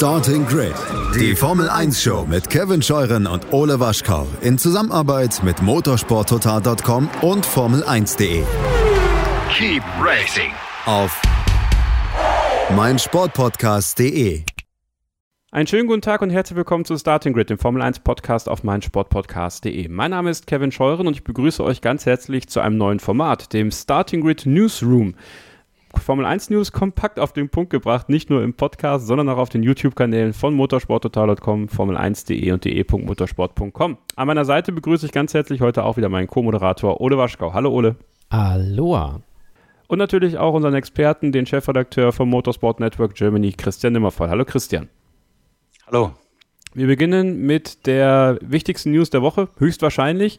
Starting Grid, die Formel 1 Show mit Kevin Scheuren und Ole Waschkau in Zusammenarbeit mit motorsporttotal.com und Formel1.de. Keep racing auf meinsportpodcast.de. Einen schönen guten Tag und herzlich willkommen zu Starting Grid, dem Formel 1 Podcast auf meinsportpodcast.de. Mein Name ist Kevin Scheuren und ich begrüße euch ganz herzlich zu einem neuen Format, dem Starting Grid Newsroom. Formel 1 News kompakt auf den Punkt gebracht, nicht nur im Podcast, sondern auch auf den YouTube-Kanälen von motorsporttotal.com, formel1.de und de.motorsport.com. An meiner Seite begrüße ich ganz herzlich heute auch wieder meinen Co-Moderator Ole Waschkau. Hallo Ole. Aloha. Und natürlich auch unseren Experten, den Chefredakteur vom Motorsport Network Germany, Christian Nimmervoll. Hallo Christian. Hallo. Wir beginnen mit der wichtigsten News der Woche, höchstwahrscheinlich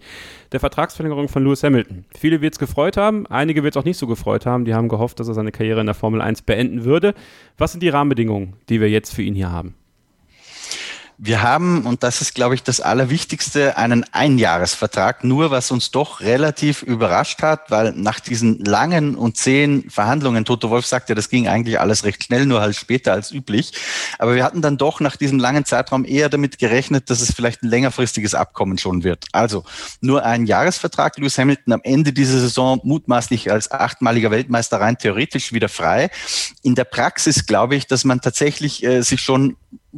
der Vertragsverlängerung von Lewis Hamilton. Viele wird es gefreut haben, einige wird es auch nicht so gefreut haben. Die haben gehofft, dass er seine Karriere in der Formel 1 beenden würde. Was sind die Rahmenbedingungen, die wir jetzt für ihn hier haben? Wir haben, und das ist, glaube ich, das Allerwichtigste, einen Einjahresvertrag. Nur was uns doch relativ überrascht hat, weil nach diesen langen und zehn Verhandlungen, Toto Wolf sagte, das ging eigentlich alles recht schnell, nur halt später als üblich. Aber wir hatten dann doch nach diesem langen Zeitraum eher damit gerechnet, dass es vielleicht ein längerfristiges Abkommen schon wird. Also nur ein Jahresvertrag. Lewis Hamilton am Ende dieser Saison mutmaßlich als achtmaliger Weltmeister rein theoretisch wieder frei. In der Praxis glaube ich, dass man tatsächlich äh, sich schon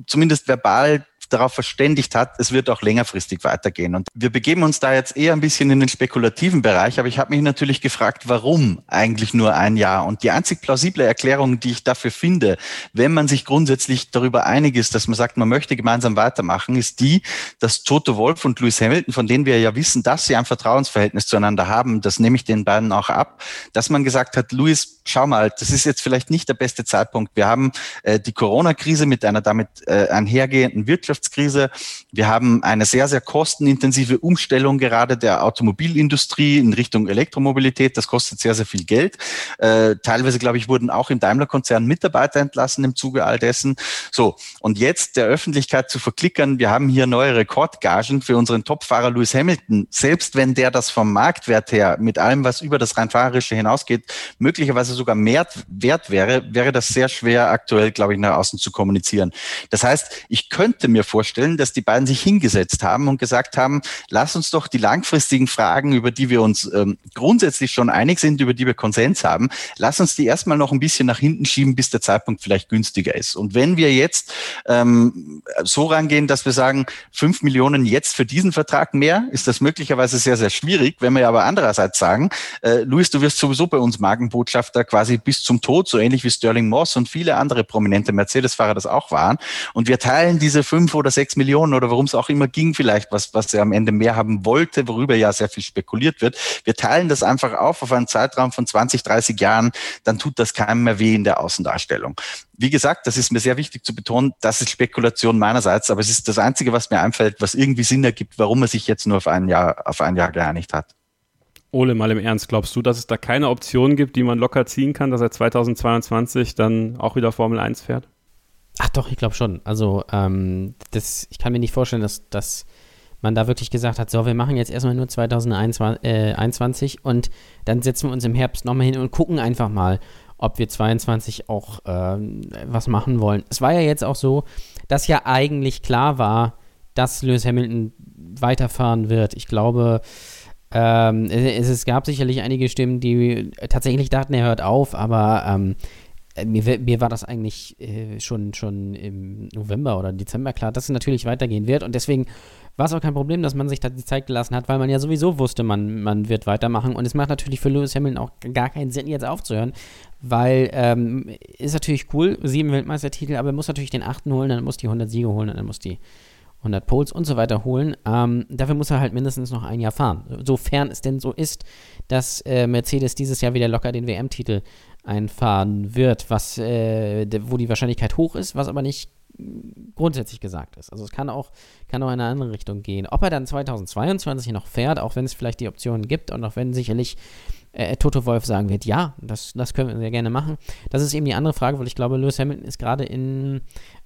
zumindest verbal darauf verständigt hat, es wird auch längerfristig weitergehen. Und wir begeben uns da jetzt eher ein bisschen in den spekulativen Bereich, aber ich habe mich natürlich gefragt, warum eigentlich nur ein Jahr? Und die einzig plausible Erklärung, die ich dafür finde, wenn man sich grundsätzlich darüber einig ist, dass man sagt, man möchte gemeinsam weitermachen, ist die, dass Toto Wolf und Lewis Hamilton, von denen wir ja wissen, dass sie ein Vertrauensverhältnis zueinander haben, das nehme ich den beiden auch ab, dass man gesagt hat, Lewis, schau mal, das ist jetzt vielleicht nicht der beste Zeitpunkt. Wir haben äh, die Corona-Krise mit einer damit äh, einhergehenden Wirtschaftskrise. Wir haben eine sehr, sehr kostenintensive Umstellung gerade der Automobilindustrie in Richtung Elektromobilität. Das kostet sehr, sehr viel Geld. Äh, teilweise, glaube ich, wurden auch im Daimler-Konzern Mitarbeiter entlassen im Zuge all dessen. So, und jetzt der Öffentlichkeit zu verklickern, wir haben hier neue Rekordgagen für unseren Topfahrer Lewis Hamilton. Selbst wenn der das vom Marktwert her mit allem, was über das rein fahrerische hinausgeht, möglicherweise sogar mehr wert wäre, wäre das sehr schwer aktuell, glaube ich, nach außen zu kommunizieren. Das heißt, ich könnte mir vorstellen, dass die beiden sich hingesetzt haben und gesagt haben, lass uns doch die langfristigen Fragen, über die wir uns ähm, grundsätzlich schon einig sind, über die wir Konsens haben, lass uns die erstmal noch ein bisschen nach hinten schieben, bis der Zeitpunkt vielleicht günstiger ist. Und wenn wir jetzt ähm, so rangehen, dass wir sagen, fünf Millionen jetzt für diesen Vertrag mehr, ist das möglicherweise sehr, sehr schwierig. Wenn wir aber andererseits sagen, äh, Luis, du wirst sowieso bei uns Magenbotschafter quasi bis zum Tod, so ähnlich wie Sterling Moss und viele andere prominente Mercedes-Fahrer das auch waren. Und wir teilen diese fünf oder sechs Millionen oder worum es auch immer ging, vielleicht, was, was er am Ende mehr haben wollte, worüber ja sehr viel spekuliert wird. Wir teilen das einfach auf auf einen Zeitraum von 20, 30 Jahren, dann tut das keinem mehr weh in der Außendarstellung. Wie gesagt, das ist mir sehr wichtig zu betonen, das ist Spekulation meinerseits, aber es ist das Einzige, was mir einfällt, was irgendwie Sinn ergibt, warum er sich jetzt nur auf ein Jahr, auf ein Jahr geeinigt hat. Ole, mal im Ernst, glaubst du, dass es da keine Option gibt, die man locker ziehen kann, dass er 2022 dann auch wieder Formel 1 fährt? Ach doch, ich glaube schon. Also, ähm, das, ich kann mir nicht vorstellen, dass, dass man da wirklich gesagt hat, so, wir machen jetzt erstmal nur 2021 äh, und dann setzen wir uns im Herbst nochmal hin und gucken einfach mal, ob wir 22 auch ähm, was machen wollen. Es war ja jetzt auch so, dass ja eigentlich klar war, dass Lewis Hamilton weiterfahren wird. Ich glaube, ähm, es, es, gab sicherlich einige Stimmen, die tatsächlich dachten, er hört auf, aber ähm, mir, mir, war das eigentlich äh, schon, schon im November oder Dezember klar, dass es natürlich weitergehen wird. Und deswegen war es auch kein Problem, dass man sich da die Zeit gelassen hat, weil man ja sowieso wusste, man, man wird weitermachen. Und es macht natürlich für Lewis Hamilton auch gar keinen Sinn, jetzt aufzuhören, weil ähm, ist natürlich cool, sieben Weltmeistertitel, aber er muss natürlich den achten holen, dann muss die 100 Siege holen, dann muss die 100 Poles und so weiter holen. Ähm, dafür muss er halt mindestens noch ein Jahr fahren. Sofern es denn so ist, dass äh, Mercedes dieses Jahr wieder locker den WM-Titel einfahren wird, was, äh, wo die Wahrscheinlichkeit hoch ist, was aber nicht grundsätzlich gesagt ist. Also es kann auch, kann auch in eine andere Richtung gehen. Ob er dann 2022 noch fährt, auch wenn es vielleicht die Optionen gibt und auch wenn sicherlich äh, Toto Wolf sagen wird, ja, das, das können wir sehr gerne machen. Das ist eben die andere Frage, weil ich glaube, Lewis Hamilton ist gerade in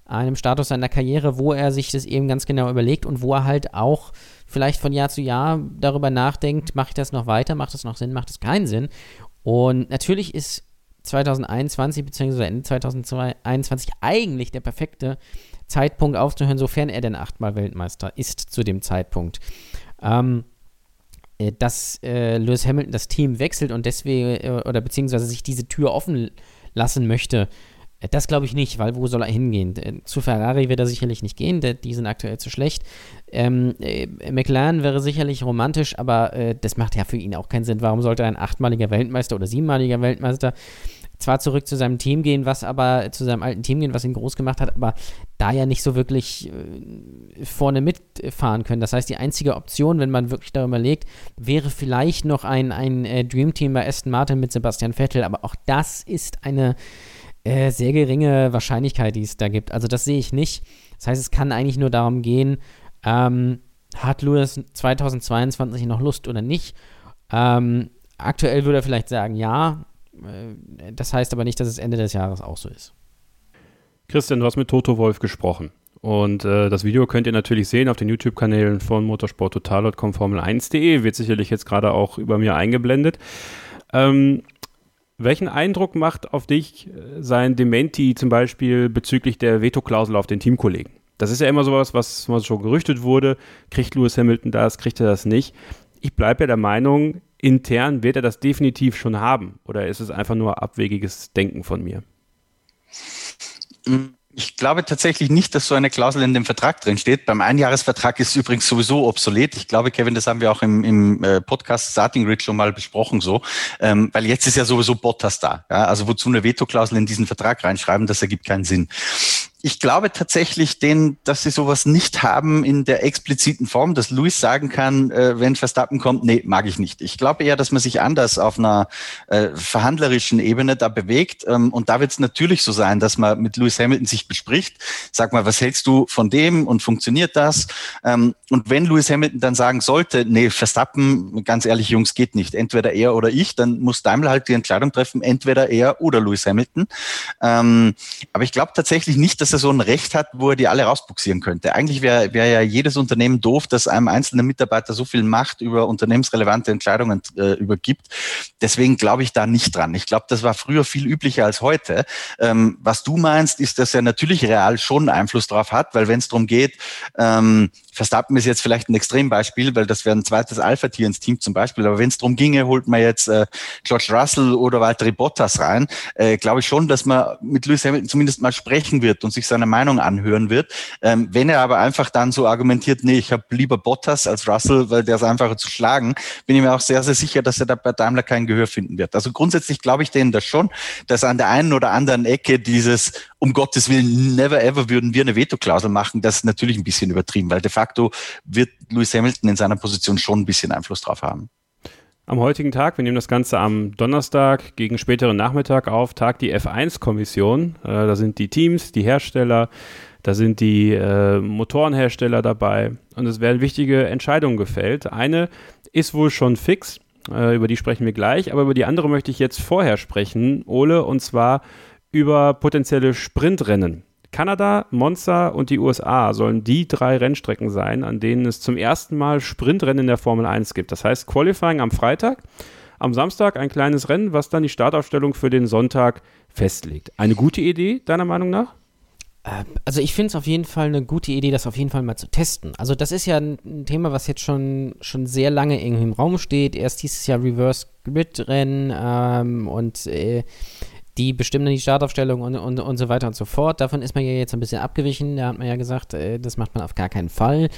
einem Status seiner Karriere, wo er sich das eben ganz genau überlegt und wo er halt auch vielleicht von Jahr zu Jahr darüber nachdenkt, mache ich das noch weiter, macht das noch Sinn, macht es keinen Sinn. Und natürlich ist 2021 bzw. Ende 2021 eigentlich der perfekte Zeitpunkt aufzuhören, sofern er denn achtmal Weltmeister ist zu dem Zeitpunkt. Ähm, äh, dass äh, Lewis Hamilton das Team wechselt und deswegen, äh, oder beziehungsweise sich diese Tür offen lassen möchte, äh, das glaube ich nicht, weil wo soll er hingehen? Äh, zu Ferrari wird er sicherlich nicht gehen, die sind aktuell zu schlecht. Ähm, äh, McLaren wäre sicherlich romantisch, aber äh, das macht ja für ihn auch keinen Sinn. Warum sollte ein achtmaliger Weltmeister oder siebenmaliger Weltmeister zwar zurück zu seinem Team gehen, was aber zu seinem alten Team gehen, was ihn groß gemacht hat, aber da ja nicht so wirklich äh, vorne mitfahren können. Das heißt, die einzige Option, wenn man wirklich darüber legt, wäre vielleicht noch ein, ein äh, Dream Team bei Aston Martin mit Sebastian Vettel, aber auch das ist eine äh, sehr geringe Wahrscheinlichkeit, die es da gibt. Also das sehe ich nicht. Das heißt, es kann eigentlich nur darum gehen, ähm, hat Lewis 2022 noch Lust oder nicht? Ähm, aktuell würde er vielleicht sagen, ja, das heißt aber nicht, dass es Ende des Jahres auch so ist. Christian, du hast mit Toto Wolf gesprochen. Und äh, das Video könnt ihr natürlich sehen auf den YouTube-Kanälen von motorsporttotal.com Formel1.de. Wird sicherlich jetzt gerade auch über mir eingeblendet. Ähm, welchen Eindruck macht auf dich äh, sein Dementi zum Beispiel bezüglich der Veto-Klausel auf den Teamkollegen? Das ist ja immer sowas, was mal schon gerüchtet wurde. Kriegt Lewis Hamilton das, kriegt er das nicht? Ich bleibe ja der Meinung, intern wird er das definitiv schon haben. Oder ist es einfach nur abwegiges Denken von mir? Ich glaube tatsächlich nicht, dass so eine Klausel in dem Vertrag drin steht. Beim Einjahresvertrag ist es übrigens sowieso obsolet. Ich glaube, Kevin, das haben wir auch im, im äh, Podcast Starting Grid schon mal besprochen so, ähm, weil jetzt ist ja sowieso Bottas da. Ja? Also wozu eine Veto-Klausel in diesen Vertrag reinschreiben, das ergibt keinen Sinn ich glaube tatsächlich, den, dass sie sowas nicht haben in der expliziten Form, dass Luis sagen kann, äh, wenn Verstappen kommt, nee, mag ich nicht. Ich glaube eher, dass man sich anders auf einer äh, verhandlerischen Ebene da bewegt. Ähm, und da wird es natürlich so sein, dass man mit Lewis Hamilton sich bespricht. Sag mal, was hältst du von dem und funktioniert das? Ähm, und wenn Lewis Hamilton dann sagen sollte, nee, Verstappen, ganz ehrlich, Jungs, geht nicht. Entweder er oder ich, dann muss Daimler halt die Entscheidung treffen, entweder er oder Lewis Hamilton. Ähm, aber ich glaube tatsächlich nicht, dass dass er so ein Recht hat, wo er die alle rausbuxieren könnte. Eigentlich wäre wär ja jedes Unternehmen doof, dass einem einzelnen Mitarbeiter so viel Macht über unternehmensrelevante Entscheidungen äh, übergibt. Deswegen glaube ich da nicht dran. Ich glaube, das war früher viel üblicher als heute. Ähm, was du meinst, ist, dass er natürlich real schon Einfluss drauf hat, weil wenn es darum geht, ähm, Verstappen ist jetzt vielleicht ein Extrembeispiel, weil das wäre ein zweites Alpha-Tier ins Team zum Beispiel. Aber wenn es darum ginge, holt man jetzt äh, George Russell oder Valtteri Bottas rein, äh, glaube ich schon, dass man mit Lewis Hamilton zumindest mal sprechen wird und sich seine Meinung anhören wird. Ähm, wenn er aber einfach dann so argumentiert, nee, ich habe lieber Bottas als Russell, weil der ist einfacher zu schlagen, bin ich mir auch sehr, sehr sicher, dass er da bei Daimler kein Gehör finden wird. Also grundsätzlich glaube ich denen das schon, dass an der einen oder anderen Ecke dieses, um Gottes Willen, never ever würden wir eine Veto-Klausel machen, das ist natürlich ein bisschen übertrieben, weil de facto facto wird Lewis Hamilton in seiner Position schon ein bisschen Einfluss drauf haben. Am heutigen Tag, wir nehmen das Ganze am Donnerstag gegen späteren Nachmittag auf, tagt die F1-Kommission. Äh, da sind die Teams, die Hersteller, da sind die äh, Motorenhersteller dabei und es werden wichtige Entscheidungen gefällt. Eine ist wohl schon fix, äh, über die sprechen wir gleich, aber über die andere möchte ich jetzt vorher sprechen, Ole, und zwar über potenzielle Sprintrennen. Kanada, Monza und die USA sollen die drei Rennstrecken sein, an denen es zum ersten Mal Sprintrennen in der Formel 1 gibt. Das heißt Qualifying am Freitag, am Samstag ein kleines Rennen, was dann die Startaufstellung für den Sonntag festlegt. Eine gute Idee, deiner Meinung nach? Äh, also ich finde es auf jeden Fall eine gute Idee, das auf jeden Fall mal zu testen. Also das ist ja ein Thema, was jetzt schon, schon sehr lange irgendwie im Raum steht. Erst dieses Jahr Reverse Grid Rennen ähm, und äh, die bestimmen die Startaufstellung und, und, und so weiter und so fort. Davon ist man ja jetzt ein bisschen abgewichen. Da hat man ja gesagt, äh, das macht man auf gar keinen Fall.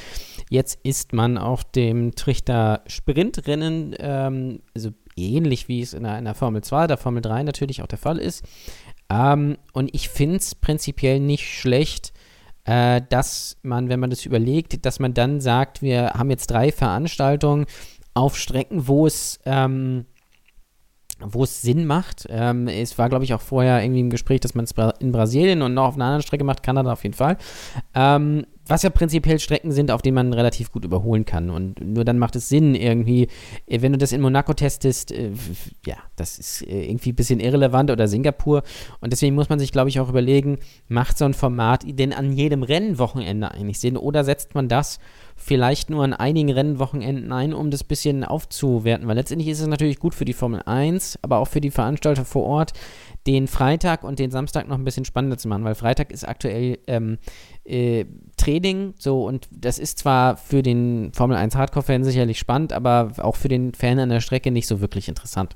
Jetzt ist man auf dem Trichter Sprintrennen, ähm, also ähnlich wie es in der, in der Formel 2, der Formel 3 natürlich auch der Fall ist. Ähm, und ich finde es prinzipiell nicht schlecht, äh, dass man, wenn man das überlegt, dass man dann sagt, wir haben jetzt drei Veranstaltungen auf Strecken, wo es ähm, wo es Sinn macht. Ähm, es war, glaube ich, auch vorher irgendwie im Gespräch, dass man es in Brasilien und noch auf einer anderen Strecke macht, Kanada auf jeden Fall. Ähm, was ja prinzipiell Strecken sind, auf denen man relativ gut überholen kann. Und nur dann macht es Sinn, irgendwie, äh, wenn du das in Monaco testest, äh, ja, das ist äh, irgendwie ein bisschen irrelevant oder Singapur. Und deswegen muss man sich, glaube ich, auch überlegen, macht so ein Format denn an jedem Rennwochenende eigentlich Sinn? Oder setzt man das vielleicht nur an einigen Rennwochenenden ein, um das bisschen aufzuwerten? Weil letztendlich ist es natürlich gut für die Formel 1, aber auch für die Veranstalter vor Ort den Freitag und den Samstag noch ein bisschen spannender zu machen, weil Freitag ist aktuell ähm, äh, Training, so und das ist zwar für den Formel 1 Hardcore-Fan sicherlich spannend, aber auch für den Fan an der Strecke nicht so wirklich interessant.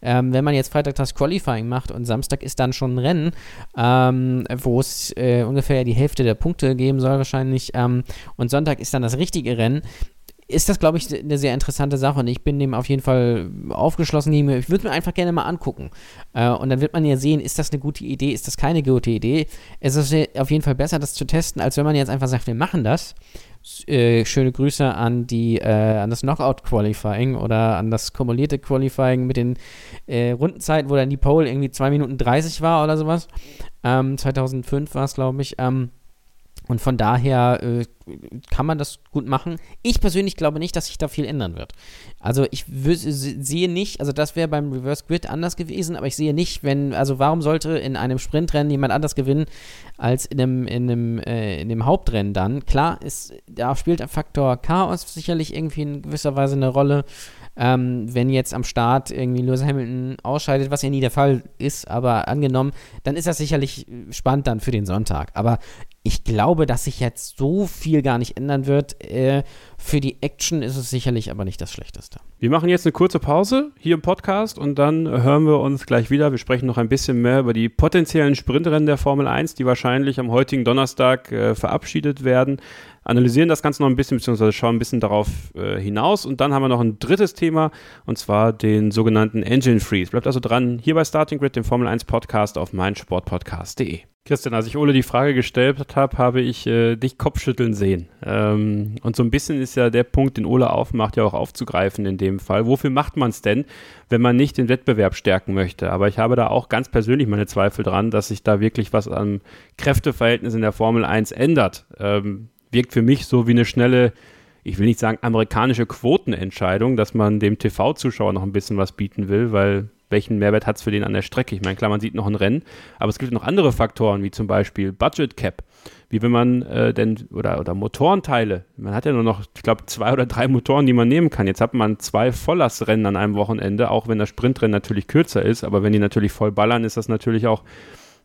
Ähm, wenn man jetzt Freitag das Qualifying macht und Samstag ist dann schon ein Rennen, ähm, wo es äh, ungefähr die Hälfte der Punkte geben soll wahrscheinlich ähm, und Sonntag ist dann das richtige Rennen, ist das, glaube ich, eine sehr interessante Sache und ich bin dem auf jeden Fall aufgeschlossen. Ich würde mir einfach gerne mal angucken. Äh, und dann wird man ja sehen, ist das eine gute Idee, ist das keine gute Idee. Es ist auf jeden Fall besser, das zu testen, als wenn man jetzt einfach sagt, wir machen das. Äh, schöne Grüße an die äh, an das Knockout Qualifying oder an das kumulierte Qualifying mit den Rundenzeiten, wo dann die Pole irgendwie 2 Minuten 30 war oder sowas. Ähm, 2005 war es, glaube ich. Ähm, und von daher äh, kann man das gut machen. Ich persönlich glaube nicht, dass sich da viel ändern wird. Also ich sehe nicht, also das wäre beim Reverse Grid anders gewesen, aber ich sehe nicht, wenn, also warum sollte in einem Sprintrennen jemand anders gewinnen als in einem, in einem, äh, in dem Hauptrennen dann? Klar, ist, da spielt der Faktor Chaos sicherlich irgendwie in gewisser Weise eine Rolle. Ähm, wenn jetzt am Start irgendwie Lewis Hamilton ausscheidet, was ja nie der Fall ist, aber angenommen, dann ist das sicherlich spannend dann für den Sonntag. Aber ich glaube, dass sich jetzt so viel gar nicht ändern wird. Äh, für die Action ist es sicherlich aber nicht das Schlechteste. Wir machen jetzt eine kurze Pause hier im Podcast und dann hören wir uns gleich wieder. Wir sprechen noch ein bisschen mehr über die potenziellen Sprintrennen der Formel 1, die wahrscheinlich am heutigen Donnerstag äh, verabschiedet werden. Analysieren das Ganze noch ein bisschen, beziehungsweise schauen ein bisschen darauf äh, hinaus. Und dann haben wir noch ein drittes Thema, und zwar den sogenannten Engine Freeze. Bleibt also dran, hier bei Starting Grid, dem Formel 1 Podcast auf meinsportpodcast.de. Christian, als ich Ole die Frage gestellt habe, habe ich äh, dich Kopfschütteln sehen. Ähm, und so ein bisschen ist ja der Punkt, den Ole aufmacht, ja auch aufzugreifen in dem Fall. Wofür macht man es denn, wenn man nicht den Wettbewerb stärken möchte? Aber ich habe da auch ganz persönlich meine Zweifel dran, dass sich da wirklich was am Kräfteverhältnis in der Formel 1 ändert. Ähm, wirkt für mich so wie eine schnelle, ich will nicht sagen amerikanische Quotenentscheidung, dass man dem TV-Zuschauer noch ein bisschen was bieten will, weil welchen Mehrwert hat es für den an der Strecke? Ich meine, klar, man sieht noch ein Rennen, aber es gibt noch andere Faktoren, wie zum Beispiel Budget Cap, wie wenn man äh, denn, oder, oder Motorenteile. Man hat ja nur noch, ich glaube, zwei oder drei Motoren, die man nehmen kann. Jetzt hat man zwei Volllastrennen an einem Wochenende, auch wenn das Sprintrennen natürlich kürzer ist, aber wenn die natürlich voll ballern, ist das natürlich auch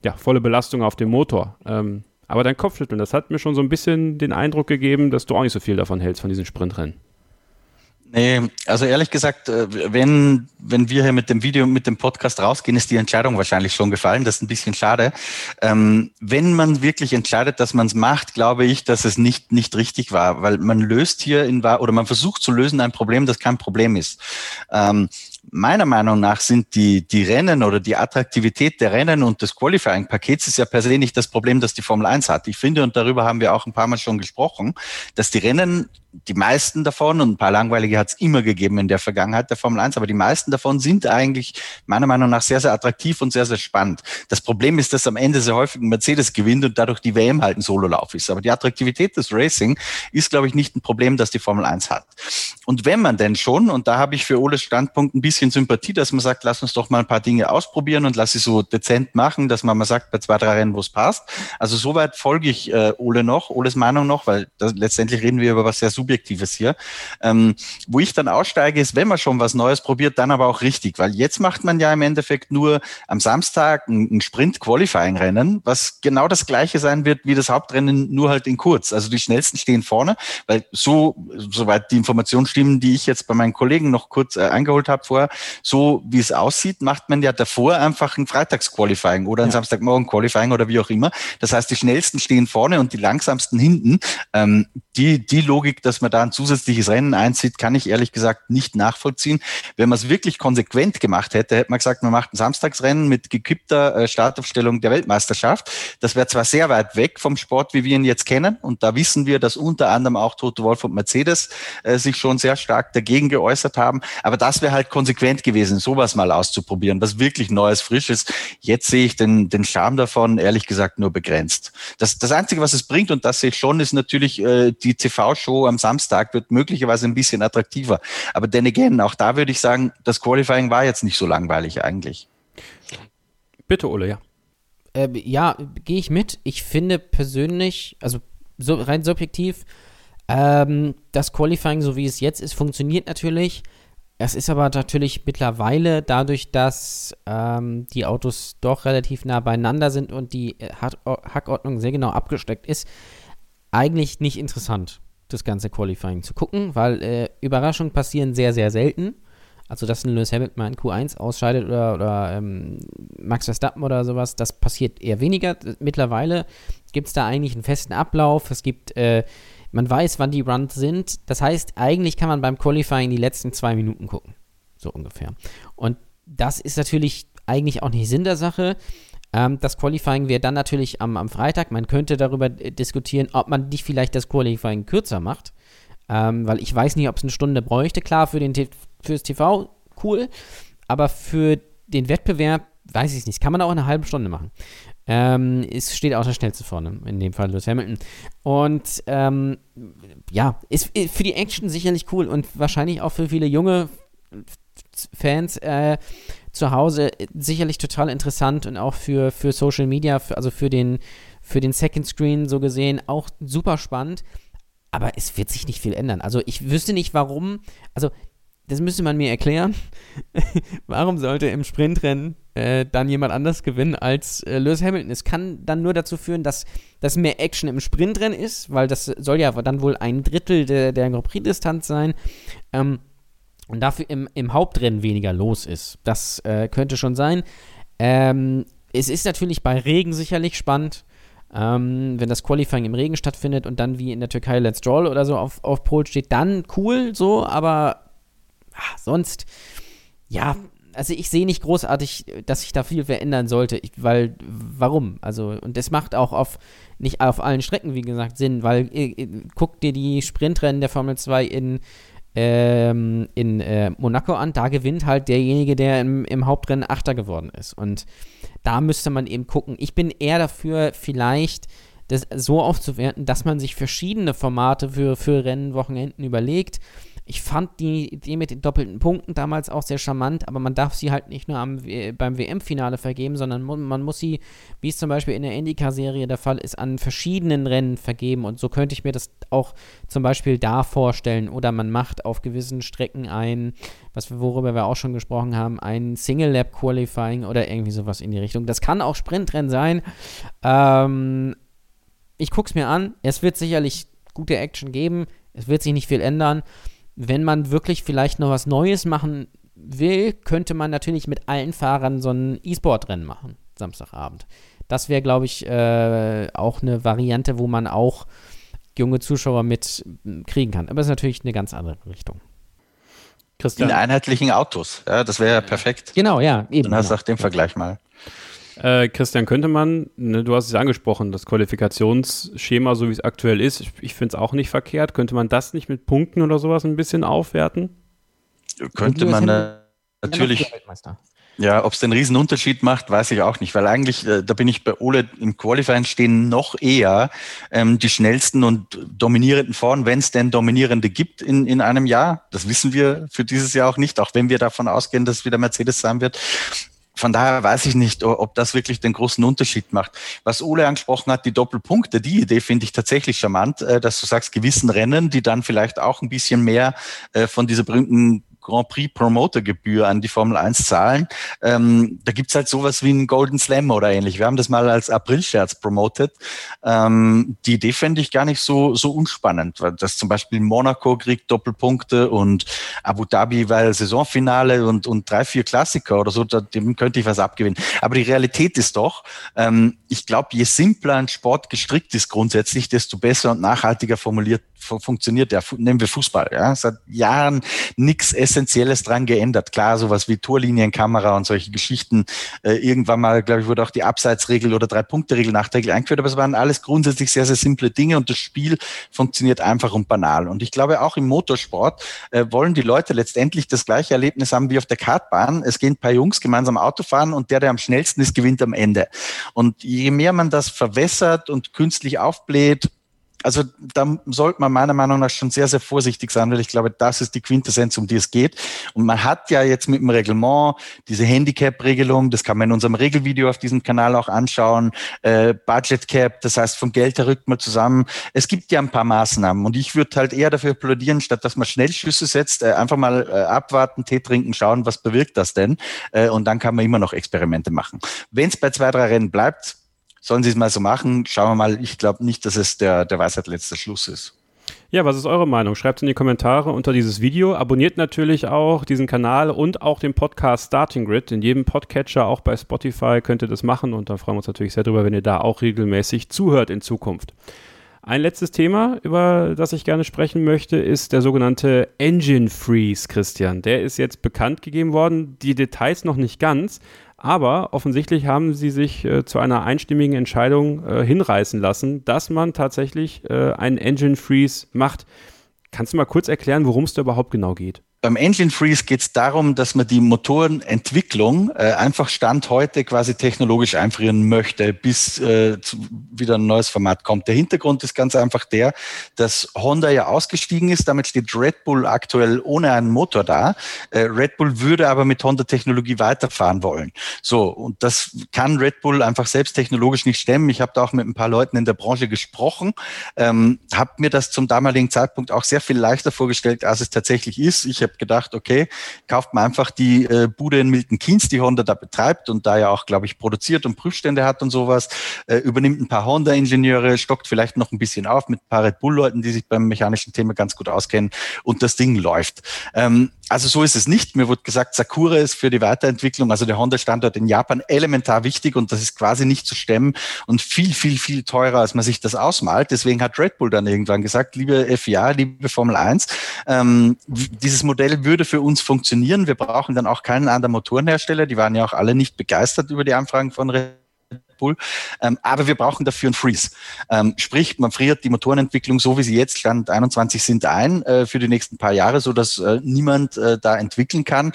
ja, volle Belastung auf dem Motor. Ähm, aber dein Kopfschütteln, das hat mir schon so ein bisschen den Eindruck gegeben, dass du auch nicht so viel davon hältst, von diesen Sprintrennen. Nee, also ehrlich gesagt, äh, wenn, wenn wir hier mit dem Video, mit dem Podcast rausgehen, ist die Entscheidung wahrscheinlich schon gefallen. Das ist ein bisschen schade. Ähm, wenn man wirklich entscheidet, dass man es macht, glaube ich, dass es nicht, nicht richtig war, weil man löst hier in, oder man versucht zu lösen ein Problem, das kein Problem ist. Ähm, meiner Meinung nach sind die, die Rennen oder die Attraktivität der Rennen und des Qualifying-Pakets ist ja per se nicht das Problem, das die Formel 1 hat. Ich finde, und darüber haben wir auch ein paar Mal schon gesprochen, dass die Rennen die meisten davon, und ein paar langweilige hat es immer gegeben in der Vergangenheit der Formel 1, aber die meisten davon sind eigentlich meiner Meinung nach sehr, sehr attraktiv und sehr, sehr spannend. Das Problem ist, dass am Ende sehr häufig ein Mercedes gewinnt und dadurch die WM halt ein Sololauf ist. Aber die Attraktivität des Racing ist, glaube ich, nicht ein Problem, das die Formel 1 hat. Und wenn man denn schon, und da habe ich für Oles Standpunkt ein bisschen Sympathie, dass man sagt, lass uns doch mal ein paar Dinge ausprobieren und lass sie so dezent machen, dass man mal sagt, bei zwei, drei Rennen, wo es passt. Also soweit folge ich äh, Ole noch, Oles Meinung noch, weil das, letztendlich reden wir über was sehr Subjektives hier. Ähm, wo ich dann aussteige, ist, wenn man schon was Neues probiert, dann aber auch richtig, weil jetzt macht man ja im Endeffekt nur am Samstag ein, ein Sprint-Qualifying-Rennen, was genau das gleiche sein wird wie das Hauptrennen, nur halt in kurz. Also die schnellsten stehen vorne, weil so, soweit die Informationen stimmen, die ich jetzt bei meinen Kollegen noch kurz äh, eingeholt habe vorher, so wie es aussieht, macht man ja davor einfach ein Freitags-Qualifying oder ein ja. Samstagmorgen-Qualifying oder wie auch immer. Das heißt, die schnellsten stehen vorne und die langsamsten hinten. Ähm, die, die Logik, dass man da ein zusätzliches Rennen einzieht, kann ich ehrlich gesagt nicht nachvollziehen. Wenn man es wirklich konsequent gemacht hätte, hätte man gesagt, man macht ein Samstagsrennen mit gekippter äh, Startaufstellung der Weltmeisterschaft. Das wäre zwar sehr weit weg vom Sport, wie wir ihn jetzt kennen, und da wissen wir, dass unter anderem auch Toto Wolf und Mercedes äh, sich schon sehr stark dagegen geäußert haben, aber das wäre halt konsequent gewesen, sowas mal auszuprobieren, was wirklich Neues, Frisches. Jetzt sehe ich den, den Charme davon, ehrlich gesagt, nur begrenzt. Das, das Einzige, was es bringt, und das sehe ich schon, ist natürlich äh, die TV-Show am Samstag wird möglicherweise ein bisschen attraktiver. Aber denn again, auch da würde ich sagen, das Qualifying war jetzt nicht so langweilig eigentlich. Bitte, Ole, ja. Äh, ja, gehe ich mit. Ich finde persönlich, also so rein subjektiv, ähm, das Qualifying, so wie es jetzt ist, funktioniert natürlich. Es ist aber natürlich mittlerweile dadurch, dass ähm, die Autos doch relativ nah beieinander sind und die äh, Hackordnung sehr genau abgesteckt ist, eigentlich nicht interessant, das ganze Qualifying zu gucken, weil äh, Überraschungen passieren sehr, sehr selten. Also, dass ein Lewis Hamilton mal in Q1 ausscheidet oder, oder ähm, Max Verstappen oder sowas, das passiert eher weniger. Mittlerweile gibt es da eigentlich einen festen Ablauf. Es gibt, äh, man weiß, wann die Runs sind. Das heißt, eigentlich kann man beim Qualifying die letzten zwei Minuten gucken. So ungefähr. Und das ist natürlich eigentlich auch nicht Sinn der Sache. Ähm, das Qualifying wäre dann natürlich am, am Freitag. Man könnte darüber diskutieren, ob man nicht vielleicht das Qualifying kürzer macht. Ähm, weil ich weiß nicht, ob es eine Stunde bräuchte. Klar, für den fürs TV cool, aber für den Wettbewerb weiß ich nicht. Kann man auch eine halbe Stunde machen. Ähm, es steht auch der schnellste vorne, in dem Fall Lewis Hamilton. Und ähm, ja, ist für die Action sicherlich cool und wahrscheinlich auch für viele junge Fans äh, zu Hause sicherlich total interessant und auch für, für Social Media, für, also für den, für den Second Screen so gesehen auch super spannend aber es wird sich nicht viel ändern. Also ich wüsste nicht, warum, also das müsste man mir erklären. warum sollte im Sprintrennen äh, dann jemand anders gewinnen als äh, Lewis Hamilton? Es kann dann nur dazu führen, dass, dass mehr Action im Sprintrennen ist, weil das soll ja dann wohl ein Drittel der, der Grand Prix-Distanz sein. Ähm, und dafür im, im Hauptrennen weniger los ist. Das äh, könnte schon sein. Ähm, es ist natürlich bei Regen sicherlich spannend. Ähm, wenn das Qualifying im Regen stattfindet und dann wie in der Türkei Let's Draw oder so auf, auf Pol steht, dann cool so, aber ach, sonst, ja, also ich sehe nicht großartig, dass sich da viel verändern sollte, ich, weil, warum? Also, und das macht auch auf, nicht auf allen Strecken, wie gesagt, Sinn, weil, äh, guck dir die Sprintrennen der Formel 2 in, ähm, in äh, Monaco an, da gewinnt halt derjenige, der im, im Hauptrennen Achter geworden ist. Und da müsste man eben gucken. Ich bin eher dafür, vielleicht das so aufzuwerten, dass man sich verschiedene Formate für, für Rennen, Wochenenden überlegt ich fand die Idee mit den doppelten Punkten damals auch sehr charmant, aber man darf sie halt nicht nur am, beim WM-Finale vergeben, sondern man muss sie, wie es zum Beispiel in der IndyCar-Serie der Fall ist, an verschiedenen Rennen vergeben. Und so könnte ich mir das auch zum Beispiel da vorstellen. Oder man macht auf gewissen Strecken ein, was wir, worüber wir auch schon gesprochen haben, ein Single-Lab-Qualifying oder irgendwie sowas in die Richtung. Das kann auch Sprintrennen sein. Ähm, ich gucke es mir an. Es wird sicherlich gute Action geben. Es wird sich nicht viel ändern wenn man wirklich vielleicht noch was Neues machen will, könnte man natürlich mit allen Fahrern so ein E-Sport-Rennen machen, Samstagabend. Das wäre, glaube ich, äh, auch eine Variante, wo man auch junge Zuschauer mit kriegen kann. Aber das ist natürlich eine ganz andere Richtung. Christian. In einheitlichen Autos, ja, das wäre ja perfekt. Genau, ja, eben. Dann hast du auch den Vergleich mal. Äh, Christian, könnte man, ne, du hast es angesprochen, das Qualifikationsschema, so wie es aktuell ist, ich, ich finde es auch nicht verkehrt. Könnte man das nicht mit Punkten oder sowas ein bisschen aufwerten? Könnte man äh, natürlich. Ja, ob es den Riesenunterschied macht, weiß ich auch nicht, weil eigentlich, äh, da bin ich bei Ole im Qualifying stehen noch eher ähm, die schnellsten und dominierenden vorn, wenn es denn dominierende gibt in, in einem Jahr. Das wissen wir für dieses Jahr auch nicht, auch wenn wir davon ausgehen, dass es wieder Mercedes sein wird von daher weiß ich nicht, ob das wirklich den großen Unterschied macht. Was Ole angesprochen hat, die Doppelpunkte, die Idee finde ich tatsächlich charmant, äh, dass du sagst, gewissen Rennen, die dann vielleicht auch ein bisschen mehr äh, von dieser berühmten Grand Prix Promotergebühr an die Formel 1 zahlen. Ähm, da gibt's halt sowas wie einen Golden Slam oder ähnlich. Wir haben das mal als April-Scherz promotet. Ähm, die Idee fände ich gar nicht so, so unspannend, weil das zum Beispiel Monaco kriegt Doppelpunkte und Abu Dhabi, weil Saisonfinale und, und drei, vier Klassiker oder so, da, dem könnte ich was abgewinnen. Aber die Realität ist doch, ähm, ich glaube, je simpler ein Sport gestrickt ist grundsätzlich, desto besser und nachhaltiger formuliert funktioniert der, nehmen wir Fußball, ja, seit Jahren nichts Essentielles dran geändert. Klar, sowas wie Torlinienkamera und solche Geschichten. Äh, irgendwann mal, glaube ich, wurde auch die Abseitsregel oder Drei-Punkte-Regel nachträglich eingeführt, aber es waren alles grundsätzlich sehr, sehr simple Dinge und das Spiel funktioniert einfach und banal. Und ich glaube, auch im Motorsport äh, wollen die Leute letztendlich das gleiche Erlebnis haben wie auf der Kartbahn. Es gehen ein paar Jungs gemeinsam Auto fahren und der, der am schnellsten ist, gewinnt am Ende. Und je mehr man das verwässert und künstlich aufbläht, also da sollte man meiner Meinung nach schon sehr, sehr vorsichtig sein, weil ich glaube, das ist die Quintessenz, um die es geht. Und man hat ja jetzt mit dem Reglement diese Handicap-Regelung, das kann man in unserem Regelvideo auf diesem Kanal auch anschauen, äh, Budget Cap, das heißt vom Geld her rückt man zusammen. Es gibt ja ein paar Maßnahmen und ich würde halt eher dafür applaudieren, statt dass man Schnellschüsse setzt, äh, einfach mal äh, abwarten, Tee trinken, schauen, was bewirkt das denn? Äh, und dann kann man immer noch Experimente machen. Wenn es bei zwei, drei Rennen bleibt, sollen sie es mal so machen. Schauen wir mal. Ich glaube nicht, dass es der, der Weisheit letzter Schluss ist. Ja, was ist eure Meinung? Schreibt es in die Kommentare unter dieses Video. Abonniert natürlich auch diesen Kanal und auch den Podcast Starting Grid. In jedem Podcatcher, auch bei Spotify, könnt ihr das machen und da freuen wir uns natürlich sehr drüber, wenn ihr da auch regelmäßig zuhört in Zukunft. Ein letztes Thema, über das ich gerne sprechen möchte, ist der sogenannte Engine Freeze, Christian. Der ist jetzt bekannt gegeben worden, die Details noch nicht ganz, aber offensichtlich haben sie sich äh, zu einer einstimmigen Entscheidung äh, hinreißen lassen, dass man tatsächlich äh, einen Engine Freeze macht. Kannst du mal kurz erklären, worum es da überhaupt genau geht? Beim Engine Freeze geht es darum, dass man die Motorenentwicklung äh, einfach Stand heute quasi technologisch einfrieren möchte, bis äh, zu, wieder ein neues Format kommt. Der Hintergrund ist ganz einfach der, dass Honda ja ausgestiegen ist. Damit steht Red Bull aktuell ohne einen Motor da. Äh, Red Bull würde aber mit Honda-Technologie weiterfahren wollen. So, und das kann Red Bull einfach selbst technologisch nicht stemmen. Ich habe da auch mit ein paar Leuten in der Branche gesprochen, ähm, habe mir das zum damaligen Zeitpunkt auch sehr viel leichter vorgestellt, als es tatsächlich ist. Ich habe gedacht, okay, kauft man einfach die äh, Bude in Milton Keynes, die Honda da betreibt und da ja auch, glaube ich, produziert und Prüfstände hat und sowas, äh, übernimmt ein paar Honda-Ingenieure, stockt vielleicht noch ein bisschen auf mit ein paar Red Bull-Leuten, die sich beim mechanischen Thema ganz gut auskennen und das Ding läuft. Ähm, also so ist es nicht. Mir wurde gesagt, Sakura ist für die Weiterentwicklung, also der Honda-Standort in Japan, elementar wichtig und das ist quasi nicht zu stemmen und viel, viel, viel teurer, als man sich das ausmalt. Deswegen hat Red Bull dann irgendwann gesagt, liebe FIA, liebe Formel 1, ähm, dieses Modell würde für uns funktionieren. Wir brauchen dann auch keinen anderen Motorenhersteller. Die waren ja auch alle nicht begeistert über die Anfragen von Red Bull. Ähm, aber wir brauchen dafür einen Freeze. Ähm, sprich, man friert die Motorenentwicklung so, wie sie jetzt Stand 21 sind, ein äh, für die nächsten paar Jahre, so dass äh, niemand äh, da entwickeln kann.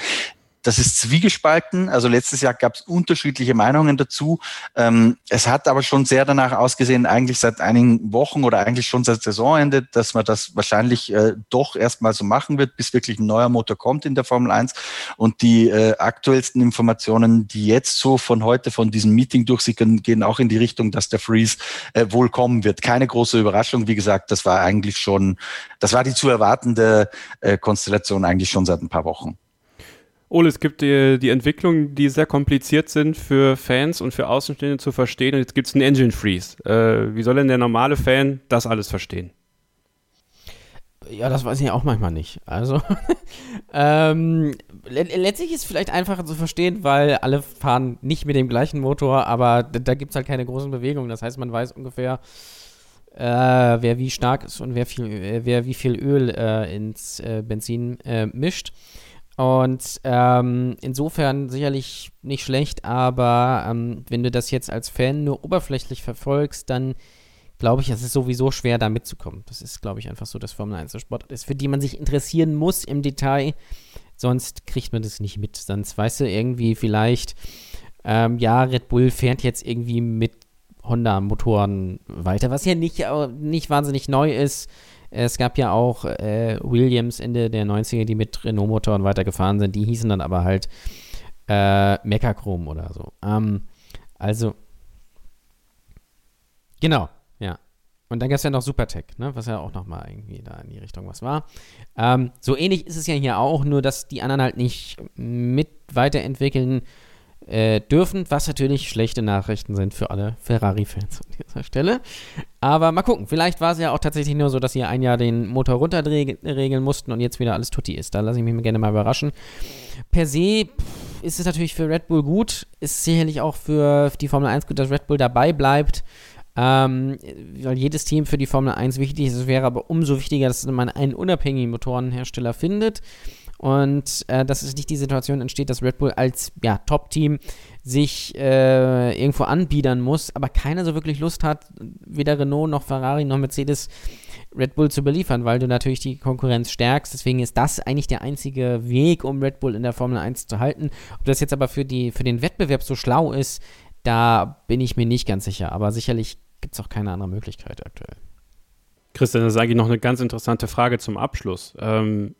Das ist zwiegespalten. Also letztes Jahr gab es unterschiedliche Meinungen dazu. Ähm, es hat aber schon sehr danach ausgesehen, eigentlich seit einigen Wochen oder eigentlich schon seit Saisonende, dass man das wahrscheinlich äh, doch erstmal so machen wird, bis wirklich ein neuer Motor kommt in der Formel 1. Und die äh, aktuellsten Informationen, die jetzt so von heute, von diesem Meeting durchsickern, gehen auch in die Richtung, dass der Freeze äh, wohl kommen wird. Keine große Überraschung. Wie gesagt, das war eigentlich schon, das war die zu erwartende äh, Konstellation eigentlich schon seit ein paar Wochen. Ole, es gibt die, die Entwicklungen, die sehr kompliziert sind für Fans und für Außenstehende zu verstehen. Und jetzt gibt es einen Engine Freeze. Äh, wie soll denn der normale Fan das alles verstehen? Ja, das weiß ich auch manchmal nicht. Also, ähm, letztlich ist es vielleicht einfacher zu verstehen, weil alle fahren nicht mit dem gleichen Motor, aber da gibt es halt keine großen Bewegungen. Das heißt, man weiß ungefähr, äh, wer wie stark ist und wer, viel, wer wie viel Öl äh, ins äh, Benzin äh, mischt. Und ähm, insofern sicherlich nicht schlecht, aber ähm, wenn du das jetzt als Fan nur oberflächlich verfolgst, dann glaube ich, es ist sowieso schwer, da mitzukommen. Das ist, glaube ich, einfach so, dass Formel 1 der Sport ist, für die man sich interessieren muss im Detail. Sonst kriegt man das nicht mit. Sonst weißt du irgendwie vielleicht, ähm, ja, Red Bull fährt jetzt irgendwie mit Honda-Motoren weiter, was ja nicht, nicht wahnsinnig neu ist. Es gab ja auch äh, Williams Ende der 90er, die mit Renault-Motoren weitergefahren sind. Die hießen dann aber halt äh, Mechachrom oder so. Ähm, also, genau, ja. Und dann gab es ja noch Supertech, ne, was ja auch nochmal irgendwie da in die Richtung was war. Ähm, so ähnlich ist es ja hier auch, nur dass die anderen halt nicht mit weiterentwickeln äh, dürfen, was natürlich schlechte Nachrichten sind für alle Ferrari-Fans an dieser Stelle. Aber mal gucken, vielleicht war es ja auch tatsächlich nur so, dass sie ein Jahr den Motor runterregeln mussten und jetzt wieder alles tutti ist. Da lasse ich mich gerne mal überraschen. Per se pff, ist es natürlich für Red Bull gut, ist sicherlich auch für die Formel 1 gut, dass Red Bull dabei bleibt. Ähm, weil jedes Team für die Formel 1 wichtig ist. Es wäre aber umso wichtiger, dass man einen unabhängigen Motorenhersteller findet und äh, dass es nicht die Situation entsteht, dass Red Bull als ja, Top-Team sich äh, irgendwo anbiedern muss, aber keiner so wirklich Lust hat, weder Renault noch Ferrari noch Mercedes Red Bull zu beliefern, weil du natürlich die Konkurrenz stärkst. Deswegen ist das eigentlich der einzige Weg, um Red Bull in der Formel 1 zu halten. Ob das jetzt aber für, die, für den Wettbewerb so schlau ist, da bin ich mir nicht ganz sicher. Aber sicherlich gibt es auch keine andere Möglichkeit aktuell. Christian, das ist eigentlich noch eine ganz interessante Frage zum Abschluss. Ähm,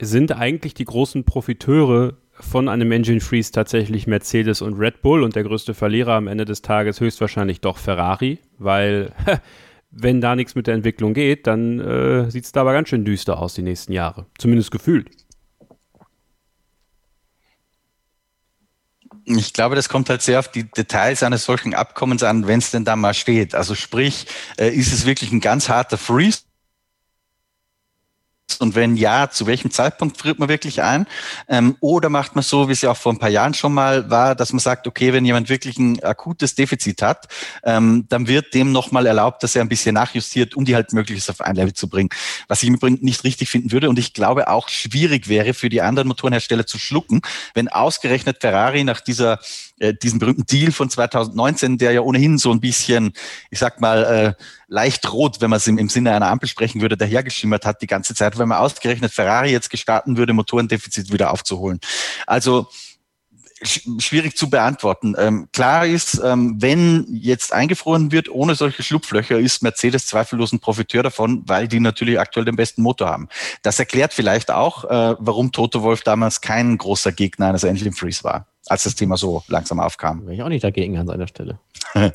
sind eigentlich die großen Profiteure von einem Engine Freeze tatsächlich Mercedes und Red Bull und der größte Verlierer am Ende des Tages höchstwahrscheinlich doch Ferrari, weil wenn da nichts mit der Entwicklung geht, dann äh, sieht es da aber ganz schön düster aus die nächsten Jahre. Zumindest gefühlt. Ich glaube, das kommt halt sehr auf die Details eines solchen Abkommens an, wenn es denn da mal steht. Also sprich, äh, ist es wirklich ein ganz harter Freeze und wenn ja, zu welchem Zeitpunkt friert man wirklich ein? Ähm, oder macht man so, wie es ja auch vor ein paar Jahren schon mal war, dass man sagt, okay, wenn jemand wirklich ein akutes Defizit hat, ähm, dann wird dem nochmal erlaubt, dass er ein bisschen nachjustiert, um die halt möglichst auf ein Level zu bringen. Was ich im Übrigen nicht richtig finden würde und ich glaube auch schwierig wäre für die anderen Motorenhersteller zu schlucken, wenn ausgerechnet Ferrari nach dieser äh, diesen berühmten Deal von 2019, der ja ohnehin so ein bisschen, ich sag mal, äh, leicht rot, wenn man es im, im Sinne einer Ampel sprechen würde, dahergeschimmert hat die ganze Zeit, wenn man ausgerechnet Ferrari jetzt gestarten würde, Motorendefizit wieder aufzuholen. Also schwierig zu beantworten. Ähm, klar ist, ähm, wenn jetzt eingefroren wird ohne solche Schlupflöcher, ist Mercedes zweifellos ein Profiteur davon, weil die natürlich aktuell den besten Motor haben. Das erklärt vielleicht auch, äh, warum Toto Wolf damals kein großer Gegner eines Engine Freeze war, als das Thema so langsam aufkam. Wäre ich auch nicht dagegen an seiner Stelle.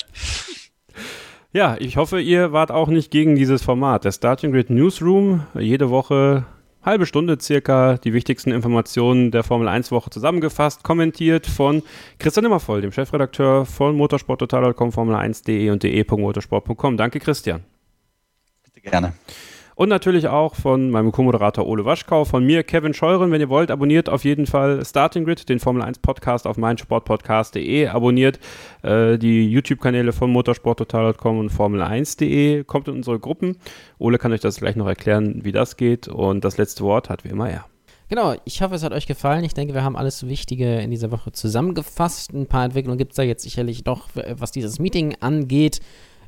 Ja, ich hoffe, ihr wart auch nicht gegen dieses Format. Der Starting Grid Newsroom, jede Woche halbe Stunde circa die wichtigsten Informationen der Formel 1 Woche zusammengefasst, kommentiert von Christian Immervoll, dem Chefredakteur von motorsporttotal.com, Formel1.de und de.motorsport.com. Danke, Christian. Bitte gerne. Und natürlich auch von meinem Co-Moderator Ole Waschkau, von mir Kevin Scheuren. Wenn ihr wollt, abonniert auf jeden Fall Starting Grid, den Formel 1 Podcast auf meinsportpodcast.de. Abonniert äh, die YouTube-Kanäle von motorsporttotal.com und Formel1.de. Kommt in unsere Gruppen. Ole kann euch das gleich noch erklären, wie das geht. Und das letzte Wort hat wie immer er. Genau, ich hoffe, es hat euch gefallen. Ich denke, wir haben alles Wichtige in dieser Woche zusammengefasst. Ein paar Entwicklungen gibt es da jetzt sicherlich noch, was dieses Meeting angeht.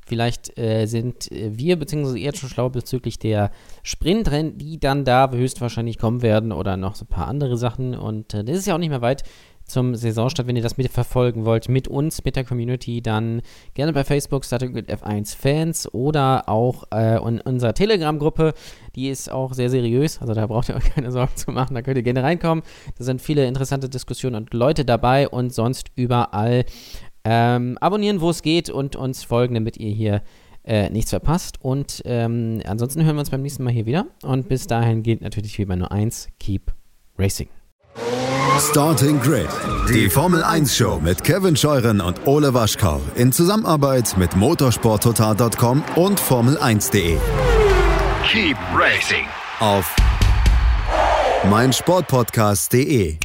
Vielleicht äh, sind äh, wir bzw. ihr schon schlau bezüglich der Sprintrennen, die dann da höchstwahrscheinlich kommen werden oder noch so ein paar andere Sachen. Und äh, das ist ja auch nicht mehr weit zum Saisonstart. Wenn ihr das mitverfolgen wollt mit uns, mit der Community, dann gerne bei Facebook Starting with F1 Fans oder auch äh, in unserer Telegram-Gruppe. Die ist auch sehr seriös, also da braucht ihr euch keine Sorgen zu machen. Da könnt ihr gerne reinkommen. Da sind viele interessante Diskussionen und Leute dabei und sonst überall ähm, abonnieren, wo es geht und uns folgen, damit ihr hier äh, nichts verpasst. Und ähm, ansonsten hören wir uns beim nächsten Mal hier wieder. Und bis dahin gilt natürlich wie bei nur eins: Keep Racing. Starting Grid, die Formel 1 Show mit Kevin Scheuren und Ole Waschkau in Zusammenarbeit mit motorsporttotal.com und Formel1.de. Keep racing Auf meinsportpodcast.de.